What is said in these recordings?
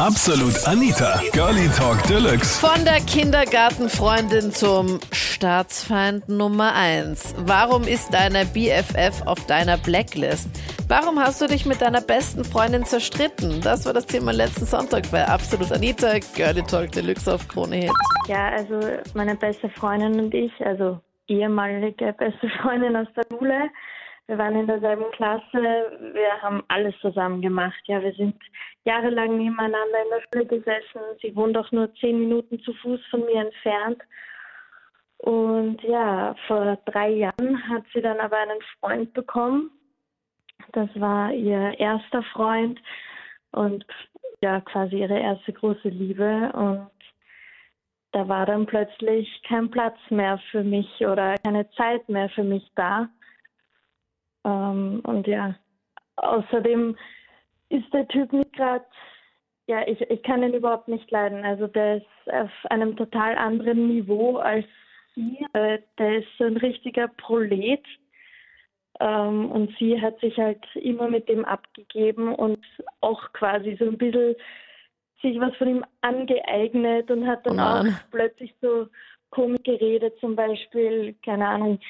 Absolut Anita, Girlie Talk Deluxe. Von der Kindergartenfreundin zum Staatsfeind Nummer 1. Warum ist deine BFF auf deiner Blacklist? Warum hast du dich mit deiner besten Freundin zerstritten? Das war das Thema letzten Sonntag bei Absolut Anita, Girlie Talk Deluxe auf Krone Hit. Ja, also meine beste Freundin und ich, also ehemalige beste Freundin aus der Schule, wir waren in derselben Klasse, wir haben alles zusammen gemacht. Ja, wir sind jahrelang nebeneinander in der Schule gesessen. Sie wohnt auch nur zehn Minuten zu Fuß von mir entfernt. Und ja, vor drei Jahren hat sie dann aber einen Freund bekommen. Das war ihr erster Freund und ja, quasi ihre erste große Liebe. Und da war dann plötzlich kein Platz mehr für mich oder keine Zeit mehr für mich da. Ähm, und ja, außerdem ist der Typ nicht gerade, ja, ich, ich kann ihn überhaupt nicht leiden. Also der ist auf einem total anderen Niveau als sie. Äh, der ist so ein richtiger Prolet. Ähm, und sie hat sich halt immer mit dem abgegeben und auch quasi so ein bisschen sich was von ihm angeeignet und hat dann oh auch plötzlich so komisch geredet, zum Beispiel, keine Ahnung,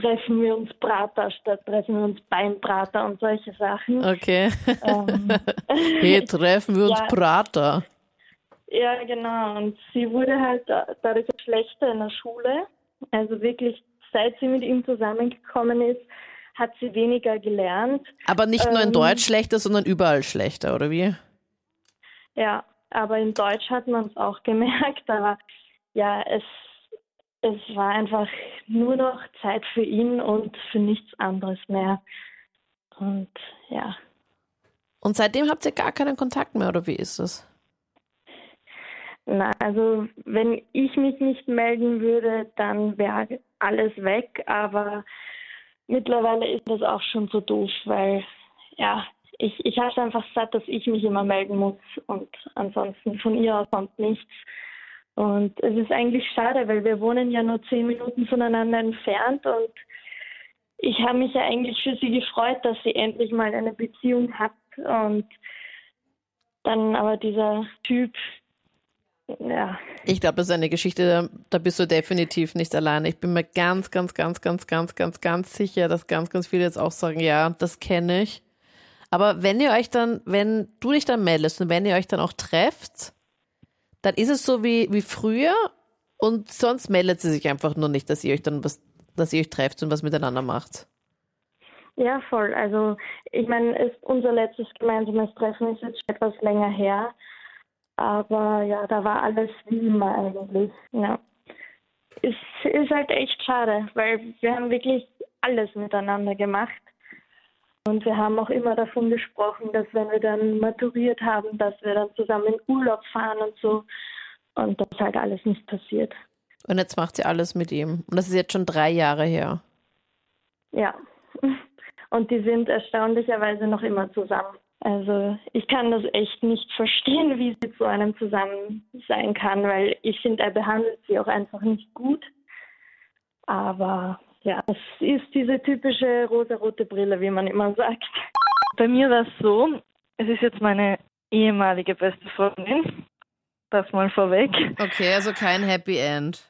treffen wir uns Prater statt treffen wir uns Beinprater und solche Sachen. Okay. Ähm, hey, treffen wir uns ja, Prater. Ja, genau. Und sie wurde halt dadurch schlechter in der Schule. Also wirklich, seit sie mit ihm zusammengekommen ist, hat sie weniger gelernt. Aber nicht nur in ähm, Deutsch schlechter, sondern überall schlechter, oder wie? Ja, aber in Deutsch hat man es auch gemerkt. Aber ja, es es war einfach nur noch Zeit für ihn und für nichts anderes mehr. Und ja. Und seitdem habt ihr gar keinen Kontakt mehr, oder wie ist das? Na, also wenn ich mich nicht melden würde, dann wäre alles weg. Aber mittlerweile ist das auch schon so doof, weil ja, ich, ich habe einfach satt, dass ich mich immer melden muss und ansonsten von ihr aus kommt nichts. Und es ist eigentlich schade, weil wir wohnen ja nur zehn Minuten voneinander entfernt und ich habe mich ja eigentlich für sie gefreut, dass sie endlich mal eine Beziehung hat und dann aber dieser Typ, ja. Ich glaube, das ist eine Geschichte, da, bist du definitiv nicht alleine. Ich bin mir ganz, ganz, ganz, ganz, ganz, ganz, ganz sicher, dass ganz, ganz viele jetzt auch sagen, ja, das kenne ich. Aber wenn ihr euch dann, wenn du dich dann meldest und wenn ihr euch dann auch trefft, dann ist es so wie, wie früher und sonst meldet sie sich einfach nur nicht, dass ihr euch dann was, dass ihr euch trefft und was miteinander macht. Ja, voll. Also ich meine, unser letztes gemeinsames Treffen ist jetzt etwas länger her. Aber ja, da war alles wie immer eigentlich. Ja. Es ist halt echt schade, weil wir haben wirklich alles miteinander gemacht. Und wir haben auch immer davon gesprochen, dass wenn wir dann maturiert haben, dass wir dann zusammen in Urlaub fahren und so. Und das ist halt alles nicht passiert. Und jetzt macht sie alles mit ihm. Und das ist jetzt schon drei Jahre her. Ja. Und die sind erstaunlicherweise noch immer zusammen. Also ich kann das echt nicht verstehen, wie sie zu einem zusammen sein kann, weil ich finde, er behandelt sie auch einfach nicht gut. Aber ja, es ist diese typische rosa-rote Brille, wie man immer sagt. Bei mir war es so, es ist jetzt meine ehemalige beste Freundin. Das mal vorweg. Okay, also kein Happy End.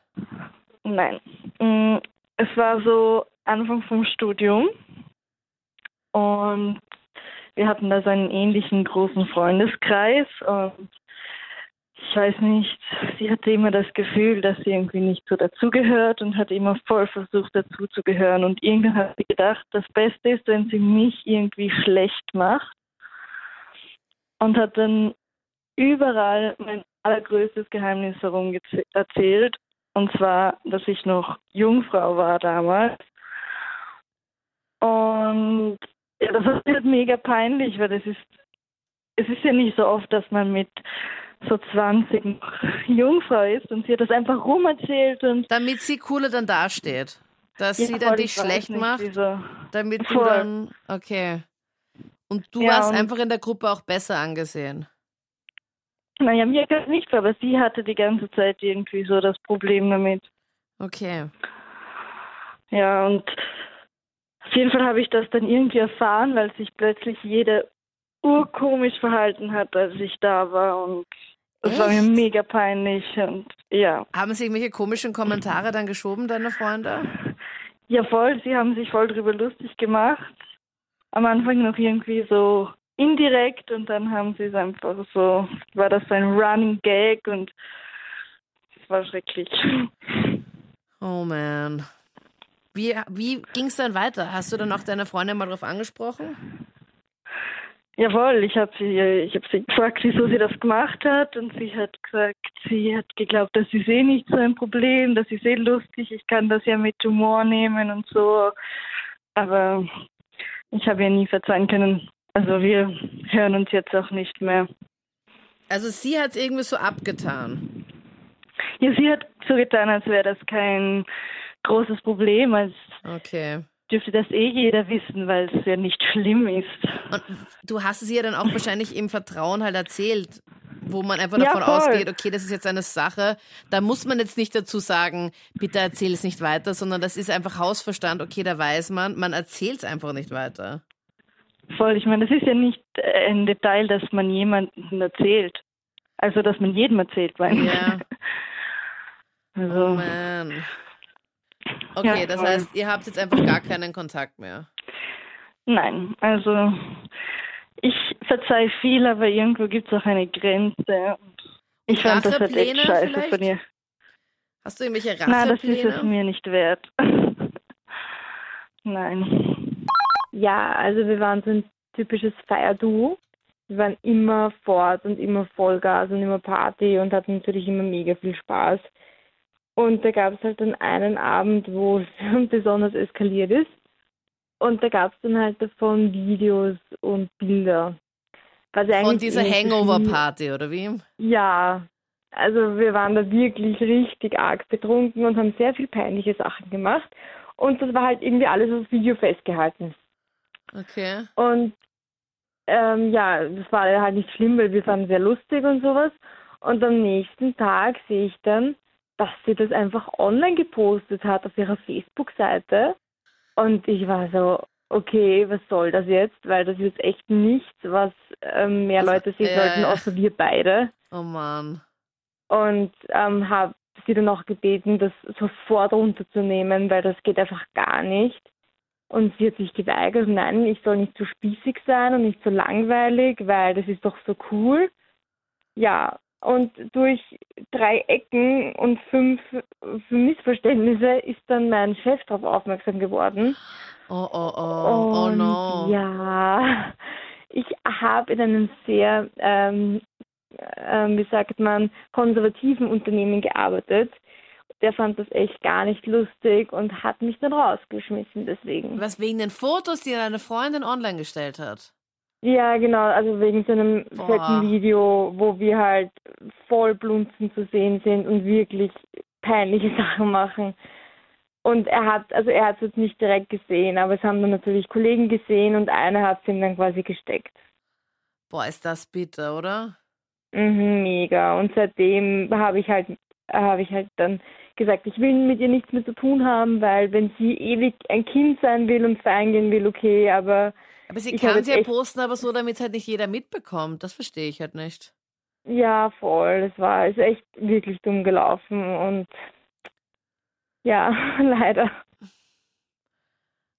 Nein. Mm, es war so Anfang vom Studium und wir hatten da so einen ähnlichen großen Freundeskreis und ich weiß nicht, sie hatte immer das Gefühl, dass sie irgendwie nicht so dazugehört und hat immer voll versucht dazuzugehören. Und irgendwann hat sie gedacht, das Beste ist, wenn sie mich irgendwie schlecht macht. Und hat dann überall mein allergrößtes Geheimnis herum erzählt. Und zwar, dass ich noch Jungfrau war damals. Und ja, das war halt mega peinlich, weil das ist, es ist ja nicht so oft, dass man mit so 20 Jungfrau ist und sie hat das einfach rumerzählt und. Damit sie cooler dann dasteht. Dass ja, sie dann dich schlecht nicht, macht. Diese, damit voll. du dann. Okay. Und du ja, warst und einfach in der Gruppe auch besser angesehen. Naja, mir gar nichts, aber sie hatte die ganze Zeit irgendwie so das Problem damit. Okay. Ja, und auf jeden Fall habe ich das dann irgendwie erfahren, weil sich plötzlich jede urkomisch verhalten hat, als ich da war und das war mir Echt? mega peinlich und ja. Haben sie irgendwelche komischen Kommentare dann geschoben, deine Freunde? Ja voll, sie haben sich voll drüber lustig gemacht. Am Anfang noch irgendwie so indirekt und dann haben sie es einfach so, war das so ein Running Gag und es war schrecklich. Oh man. Wie, wie ging es dann weiter? Hast du dann auch deine Freundin mal drauf angesprochen? Jawohl, ich habe sie, ich habe sie gefragt, wieso sie das gemacht hat und sie hat gesagt, sie hat geglaubt, das ist eh nicht so ein Problem, das ist eh lustig, ich kann das ja mit Humor nehmen und so. Aber ich habe ihr nie verzeihen können. Also wir hören uns jetzt auch nicht mehr. Also sie hat es irgendwie so abgetan. Ja, sie hat so getan, als wäre das kein großes Problem, als Okay. Dürfte das eh jeder wissen, weil es ja nicht schlimm ist. Und du hast es ihr dann auch wahrscheinlich im Vertrauen halt erzählt, wo man einfach Ja, davon voll. ausgeht, okay, das ist jetzt eine Sache. Da muss man jetzt nicht dazu sagen, bitte erzähl es nicht weiter, sondern das ist einfach Hausverstand, okay, da weiß man, man erzählt es einfach nicht weiter. Voll, ich meine, das ist ja nicht äh, ein Detail, das man jemandem erzählt. Also, dass man jedem erzählt, ich. Ja. Oh Also, man. Okay, Ja, das voll. heißt, ihr habt jetzt einfach gar keinen Kontakt mehr. nein, also ich verzeih viel, aber irgendwo gibt es auch eine Grenze. Ich fand das halt echt scheiße vielleicht? von ihr. Hast du irgendwelche Nein, das ist es mir nicht wert. nein. Ja, also wir waren so ein typisches Feierduo. Wir waren immer fort und immer Vollgas und immer Party und hatten natürlich immer mega viel Spaß. Und da gab es halt dann einen Abend, wo es besonders eskaliert ist. Und da gab es dann halt davon Videos und Bilder. Von dieser Hangover-Party, oder wie? Ja, also wir waren da wirklich richtig arg betrunken und haben sehr viel peinliche Sachen gemacht. Und das war halt irgendwie alles auf Video festgehalten. Okay. Und ähm, ja, das war halt nicht schlimm, weil wir fanden sehr lustig und sowas. Und am nächsten Tag sehe ich dann, dass sie das einfach online gepostet hat auf ihrer Facebook-Seite. Und ich war so, okay, was soll das jetzt? Weil das ist jetzt echt nichts, was ähm, mehr Leute sehen ja, sollten, ja. außer wir beide. Oh Mann. Und ähm, habe sie dann auch gebeten, das sofort runterzunehmen, weil das geht einfach gar nicht. Und sie hat sich geweigert, nein, ich soll nicht so spießig sein und nicht so langweilig, weil das ist doch so cool. Ja, und durch drei Ecken und fünf Missverständnisse ist dann mein Chef darauf aufmerksam geworden. Oh, oh, oh. Oh Und no. Ja, ich habe in einem sehr, ähm, ähm, wie sagt man, konservativen Unternehmen gearbeitet. Der fand das echt gar nicht lustig und hat mich dann rausgeschmissen deswegen. Was wegen den Fotos, die deine Freundin online gestellt hat? Ja, genau, also wegen so einem fetten Video, wo wir halt voll blunzen zu sehen sind und wirklich peinliche Sachen machen. Und er hat, also er hat es jetzt nicht direkt gesehen, aber es haben dann natürlich Kollegen gesehen und einer hat es ihm dann quasi gesteckt. Boah, ist das bitter, oder? Mhm, mega. Und seitdem habe ich halt, habe ich halt dann gesagt, ich will mit ihr nichts mehr zu tun haben, weil wenn sie ewig ein Kind sein will und feiern gehen will, okay, aber Aber sie kann jetzt ja posten, aber so, damit es halt nicht jeder mitbekommt. Das verstehe ich halt nicht. ja, voll. Es war ist echt wirklich dumm gelaufen und ja, leider.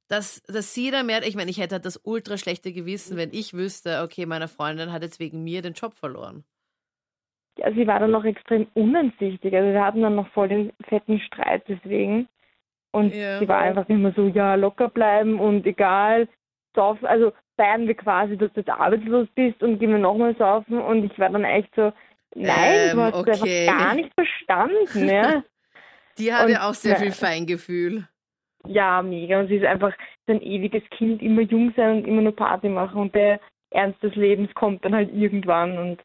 Dass, dass sie da mehr, ich meine, ich hätte halt das ultra schlechte Gewissen, wenn ich wüsste, okay, meine Freundin hat jetzt wegen mir den Job verloren. Ja, sie war dann noch extrem uneinsichtig. Also wir hatten dann noch voll den fetten Streit deswegen. Und Ja. sie war einfach immer so, ja, locker bleiben und egal, saufen, also feiern wir quasi, dass du jetzt arbeitslos bist und gehen wir nochmal saufen. Und ich war dann echt so, nein, Ähm, du hast okay. einfach gar nicht verstanden, ja. Die hat Und- ja auch sehr viel Feingefühl. Ja, mega. Und sie ist einfach ein ewiges Kind, immer jung sein und immer nur Party machen. Und der Ernst des Lebens kommt dann halt irgendwann. Und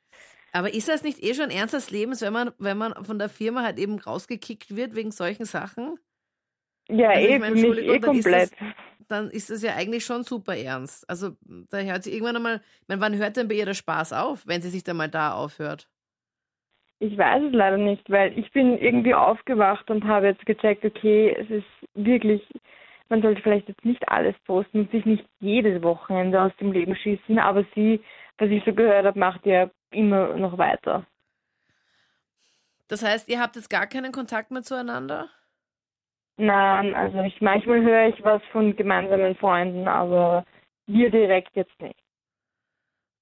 Aber ist das nicht eh schon ernst des Lebens, wenn man, wenn man von der Firma halt eben rausgekickt wird wegen solchen Sachen? ja, Also ich eh, mich Entschuldigung, eh dann ist komplett. Dann ist das ja eigentlich schon super ernst. Also da hört sie irgendwann einmal, ich meine, wann hört denn bei ihr der Spaß auf, wenn sie sich dann mal da aufhört? Ich weiß es leider nicht, weil ich bin irgendwie aufgewacht und habe jetzt gecheckt, okay, es ist wirklich, man sollte vielleicht jetzt nicht alles posten und sich nicht jedes Wochenende aus dem Leben schießen, aber sie was ich so gehört habe, macht ihr immer noch weiter. Das heißt, ihr habt jetzt gar keinen Kontakt mehr zueinander? Nein, also ich manchmal höre ich was von gemeinsamen Freunden, aber wir direkt jetzt nicht.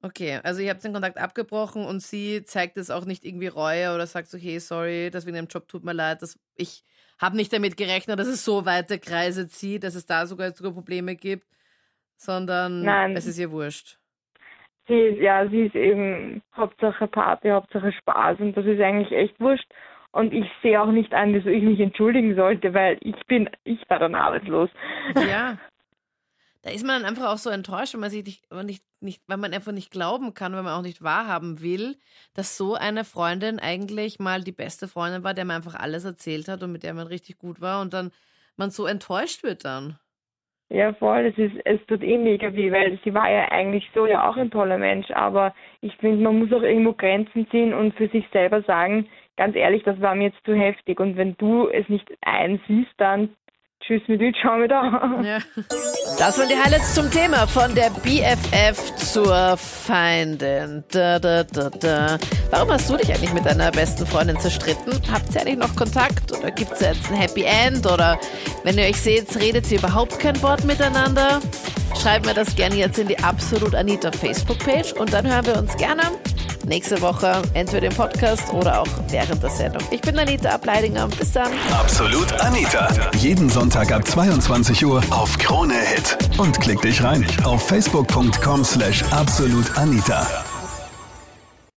Okay, also ihr habt den Kontakt abgebrochen und sie zeigt es auch nicht irgendwie Reue oder sagt so, hey, sorry, das wegen dem Job tut mir leid, dass ich habe nicht damit gerechnet, dass es so weite Kreise zieht, dass es da sogar, sogar Probleme gibt, sondern Nein. es ist ihr wurscht. Sie ist, ja, sie ist eben Hauptsache Party, Hauptsache Spaß und das ist eigentlich echt wurscht. Und ich sehe auch nicht an, wieso ich mich entschuldigen sollte, weil ich bin, ich war dann arbeitslos. Ja. Da ist man dann einfach auch so enttäuscht, wenn man sich nicht, nicht, nicht, weil man einfach nicht glauben kann, wenn man auch nicht wahrhaben will, dass so eine Freundin eigentlich mal die beste Freundin war, der man einfach alles erzählt hat und mit der man richtig gut war und dann man so enttäuscht wird dann. Ja, voll. Es, ist, es tut eh mega weh, weil sie war ja eigentlich so ja auch ein toller Mensch. Aber ich finde, man muss auch irgendwo Grenzen ziehen und für sich selber sagen, ganz ehrlich, das war mir jetzt zu heftig. Und wenn du es nicht einsiehst, dann tschüss mit dir, schau mir da. Ja. Das waren die Highlights zum Thema von der BFF zur Feindin. Da, da, da. Warum hast du dich eigentlich mit deiner besten Freundin zerstritten? Habt ihr eigentlich noch Kontakt oder gibt es jetzt ein Happy End oder wenn ihr euch seht, redet ihr überhaupt kein Wort miteinander? Schreibt mir das gerne jetzt in die Absolut Anita Facebook-Page und dann hören wir uns gerne nächste Woche, entweder im Podcast oder auch während der Sendung. Ich bin Anita Ableidinger. Bis dann. Absolut Anita. Jeden Sonntag ab 22 Uhr auf Krone Hit. Und klick dich rein auf facebook.com slash absolutanita.